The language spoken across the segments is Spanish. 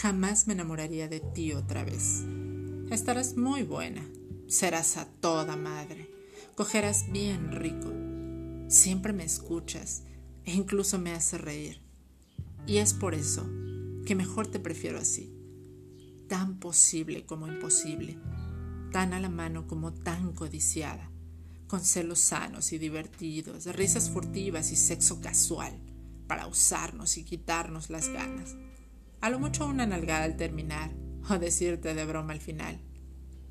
Jamás me enamoraría de ti otra vez. Estarás muy buena, serás a toda madre, cogerás bien rico, siempre me escuchas e incluso me haces reír. Y es por eso que mejor te prefiero así, tan posible como imposible, tan a la mano como tan codiciada, con celos sanos y divertidos, risas furtivas y sexo casual, para usarnos y quitarnos las ganas. A lo mucho una nalgada al terminar o decirte de broma al final.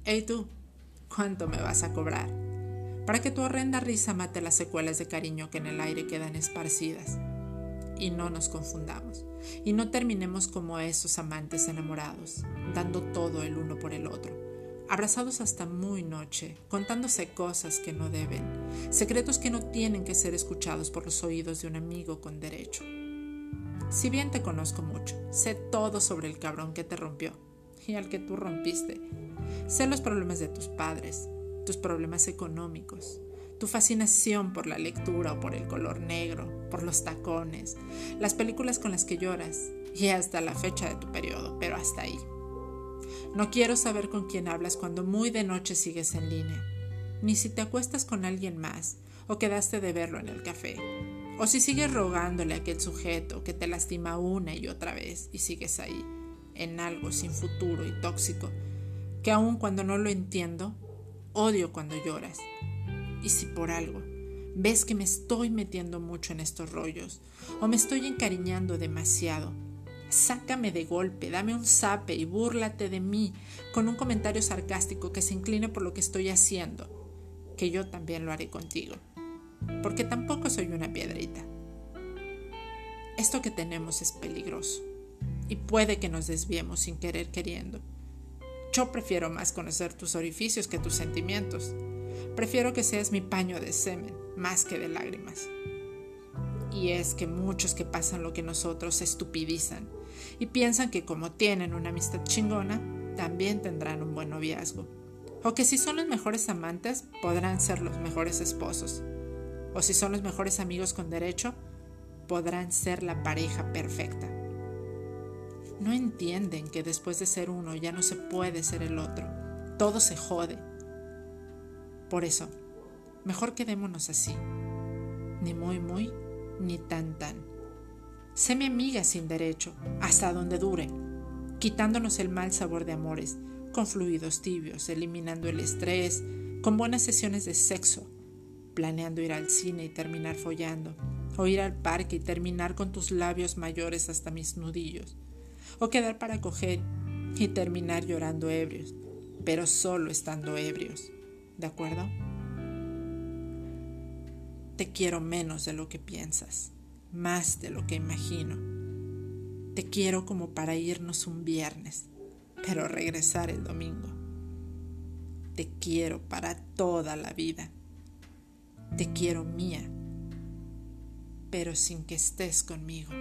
Hey tú, ¿cuánto me vas a cobrar? Para que tu horrenda risa mate las secuelas de cariño que en el aire quedan esparcidas. Y no nos confundamos, y no terminemos como esos amantes enamorados, dando todo el uno por el otro, abrazados hasta muy noche, contándose cosas que no deben, secretos que no tienen que ser escuchados por los oídos de un amigo con derecho. Si bien te conozco mucho, sé todo sobre el cabrón que te rompió y al que tú rompiste. Sé los problemas de tus padres, tus problemas económicos, tu fascinación por la lectura o por el color negro, por los tacones, las películas con las que lloras y hasta la fecha de tu periodo, pero hasta ahí. No quiero saber con quién hablas cuando muy de noche sigues en línea, ni si te acuestas con alguien más o quedaste de verlo en el café o si sigues rogándole a aquel sujeto que te lastima una y otra vez y sigues ahí, en algo sin futuro y tóxico, que aun cuando no lo entiendo, odio cuando lloras. Y si por algo ves que me estoy metiendo mucho en estos rollos o me estoy encariñando demasiado, sácame de golpe, dame un zape y búrlate de mí con un comentario sarcástico que se incline por lo que estoy haciendo, que yo también lo haré contigo porque tampoco soy una piedrita. Esto que tenemos es peligroso y puede que nos desviemos sin querer queriendo. Yo prefiero más conocer tus orificios que tus sentimientos. Prefiero que seas mi paño de semen más que de lágrimas. Y es que muchos que pasan lo que nosotros se estupidizan y piensan que como tienen una amistad chingona, también tendrán un buen noviazgo. O que si son los mejores amantes, podrán ser los mejores esposos o si son los mejores amigos con derecho, podrán ser la pareja perfecta. No entienden que después de ser uno ya no se puede ser el otro. Todo se jode. Por eso, mejor quedémonos así. Ni muy muy, ni tan tan. Sé mi amiga sin derecho, hasta donde dure, quitándonos el mal sabor de amores, con fluidos tibios, eliminando el estrés, con buenas sesiones de sexo, planeando ir al cine y terminar follando, o ir al parque y terminar con tus labios mayores hasta mis nudillos, o quedar para coger y terminar llorando ebrios, pero solo estando ebrios, ¿de acuerdo? Te quiero menos de lo que piensas, más de lo que imagino. Te quiero como para irnos un viernes, pero regresar el domingo. Te quiero para toda la vida te quiero mía, pero sin que estés conmigo.